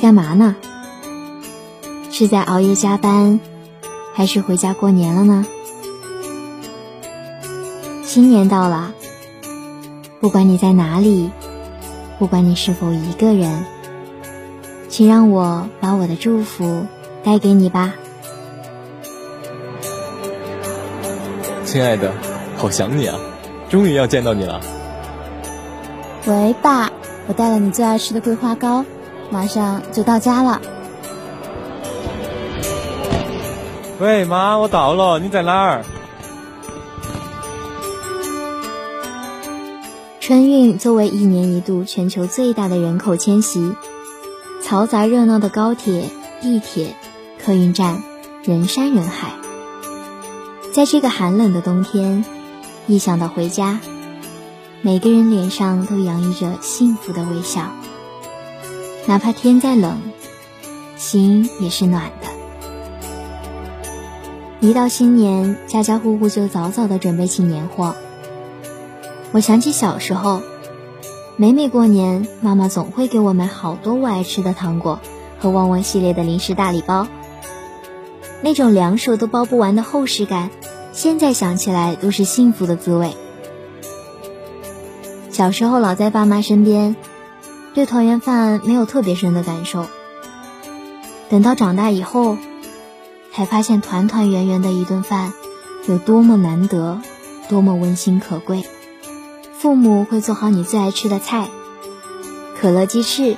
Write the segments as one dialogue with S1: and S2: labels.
S1: 在干嘛呢？是在熬夜加班，还是回家过年了呢？新年到了，不管你在哪里，不管你是否一个人，请让我把我的祝福带给你吧。
S2: 亲爱的，好想你啊！终于要见到你了。
S3: 喂，爸，我带了你最爱吃的桂花糕，马上就到家了。
S2: 喂，妈，我到了，你在哪儿？
S1: 春运作为一年一度全球最大的人口迁徙，嘈杂热闹的高铁、地铁、客运站，人山人海。在这个寒冷的冬天，一想到回家，每个人脸上都洋溢着幸福的微笑。哪怕天再冷，心也是暖的。一到新年，家家户户就早早的准备起年货。我想起小时候，每每过年，妈妈总会给我买好多我爱吃的糖果和旺旺系列的零食大礼包。那种两手都包不完的厚实感，现在想起来都是幸福的滋味。小时候老在爸妈身边，对团圆饭没有特别深的感受。等到长大以后，才发现团团圆圆的一顿饭有多么难得，多么温馨可贵。父母会做好你最爱吃的菜，可乐鸡翅、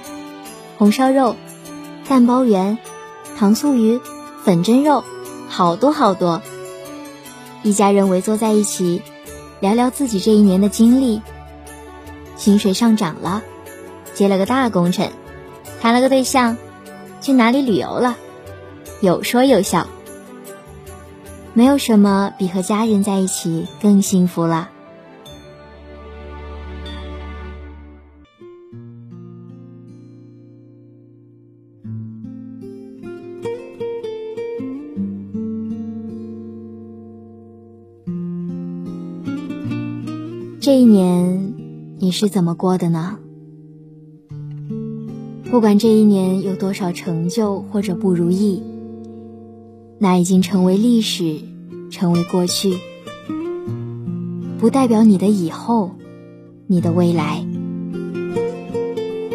S1: 红烧肉、蛋包圆、糖醋鱼。粉蒸肉，好多好多。一家人围坐在一起，聊聊自己这一年的经历。薪水上涨了，接了个大工程，谈了个对象，去哪里旅游了，有说有笑。没有什么比和家人在一起更幸福了。这一年你是怎么过的呢？不管这一年有多少成就或者不如意，那已经成为历史，成为过去，不代表你的以后，你的未来。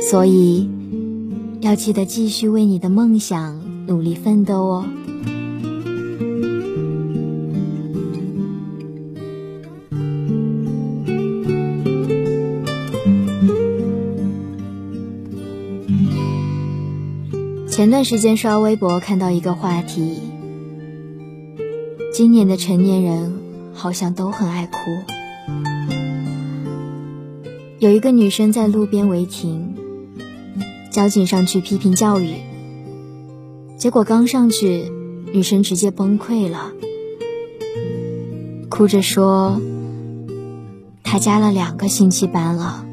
S1: 所以，要记得继续为你的梦想努力奋斗哦。前段时间刷微博看到一个话题：今年的成年人好像都很爱哭。有一个女生在路边违停，交警上去批评教育，结果刚上去，女生直接崩溃了，哭着说：“她加了两个星期班了，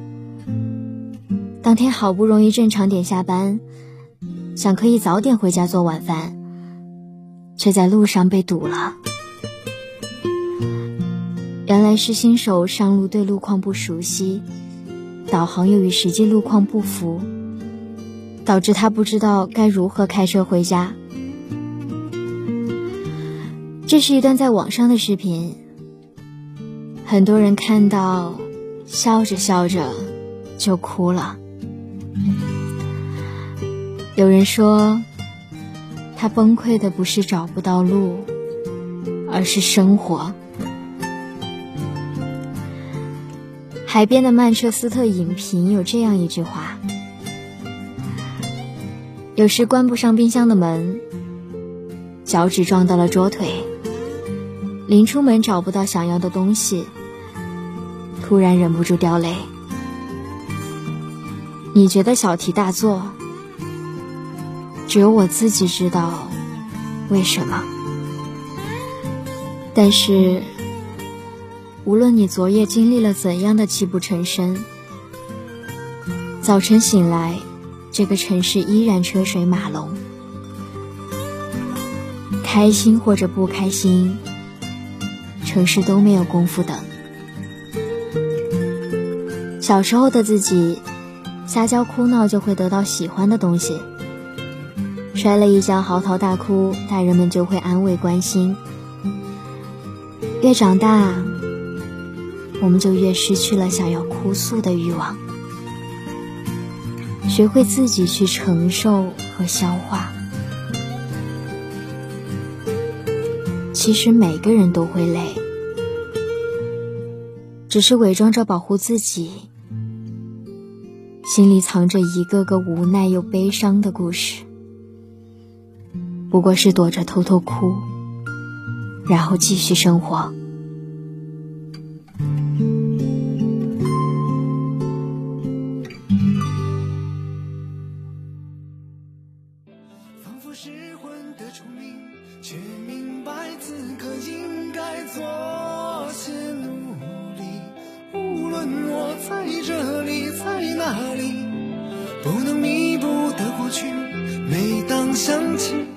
S1: 当天好不容易正常点下班。”想可以早点回家做晚饭，却在路上被堵了。原来是新手上路对路况不熟悉，导航又与实际路况不符，导致他不知道该如何开车回家。这是一段在网上的视频，很多人看到，笑着笑着就哭了。有人说，他崩溃的不是找不到路，而是生活。海边的曼彻斯特影评有这样一句话：有时关不上冰箱的门，脚趾撞到了桌腿，临出门找不到想要的东西，突然忍不住掉泪。你觉得小题大做？只有我自己知道为什么。但是，无论你昨夜经历了怎样的泣不成声，早晨醒来，这个城市依然车水马龙。开心或者不开心，城市都没有功夫等。小时候的自己，撒娇哭闹就会得到喜欢的东西。摔了一跤嚎啕大哭，大人们就会安慰关心。越长大，我们就越失去了想要哭诉的欲望。学会自己去承受和消化。其实每个人都会累，只是伪装着保护自己，心里藏着一个个无奈又悲伤的故事。不过是躲着偷偷哭，然后继续生活。
S4: 不能弥补的过去，每当想起。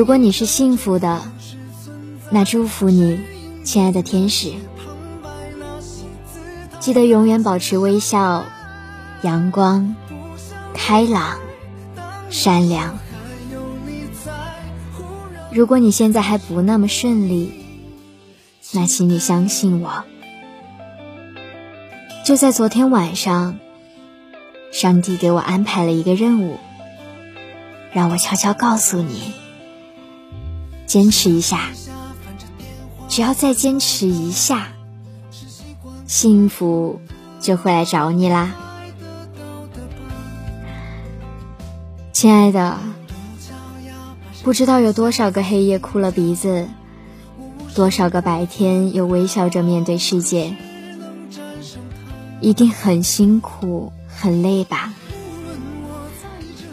S1: 如果你是幸福的，那祝福你，亲爱的天使。记得永远保持微笑、阳光、开朗、善良。如果你现在还不那么顺利，那请你相信我。就在昨天晚上，上帝给我安排了一个任务，让我悄悄告诉你：坚持一下，只要再坚持一下，幸福就会来找你啦，亲爱的。不知道有多少个黑夜哭了鼻子，多少个白天又微笑着面对世界。一定很辛苦，很累吧？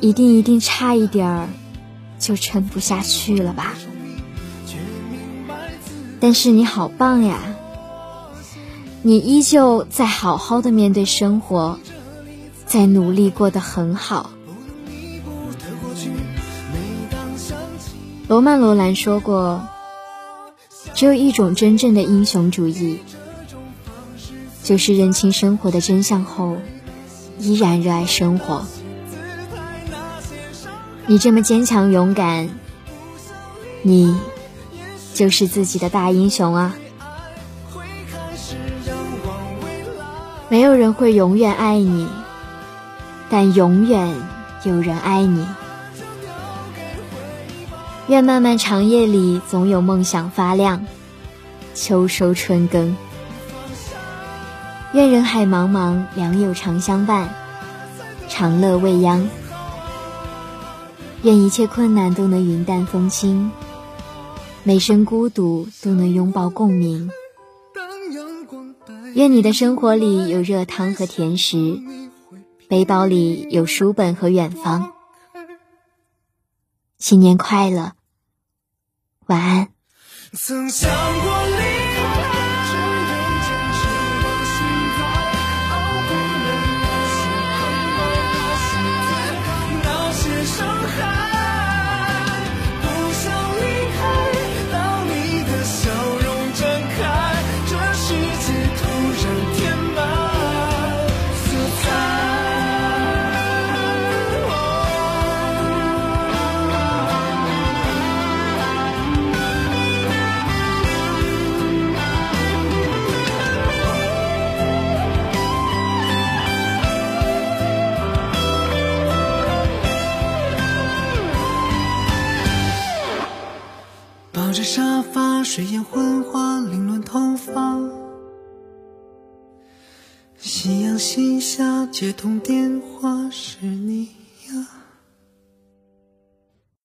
S1: 一定一定差一点儿就撑不下去了吧？但是你好棒呀！你依旧在好好的面对生活，在努力过得很好。罗曼·罗兰说过：“只有一种真正的英雄主义。”就是认清生活的真相后，依然热爱生活。你这么坚强勇敢，你就是自己的大英雄啊！没有人会永远爱你，但永远有人爱你。愿漫漫长夜里总有梦想发亮，秋收春耕。愿人海茫茫，良友常相伴，长乐未央。愿一切困难都能云淡风轻，每声孤独都能拥抱共鸣。愿你的生活里有热汤和甜食，背包里有书本和远方。新年快乐，晚安。曾想过着沙发，睡眼昏花，凌乱头发。夕阳西下，接通电话，是你呀。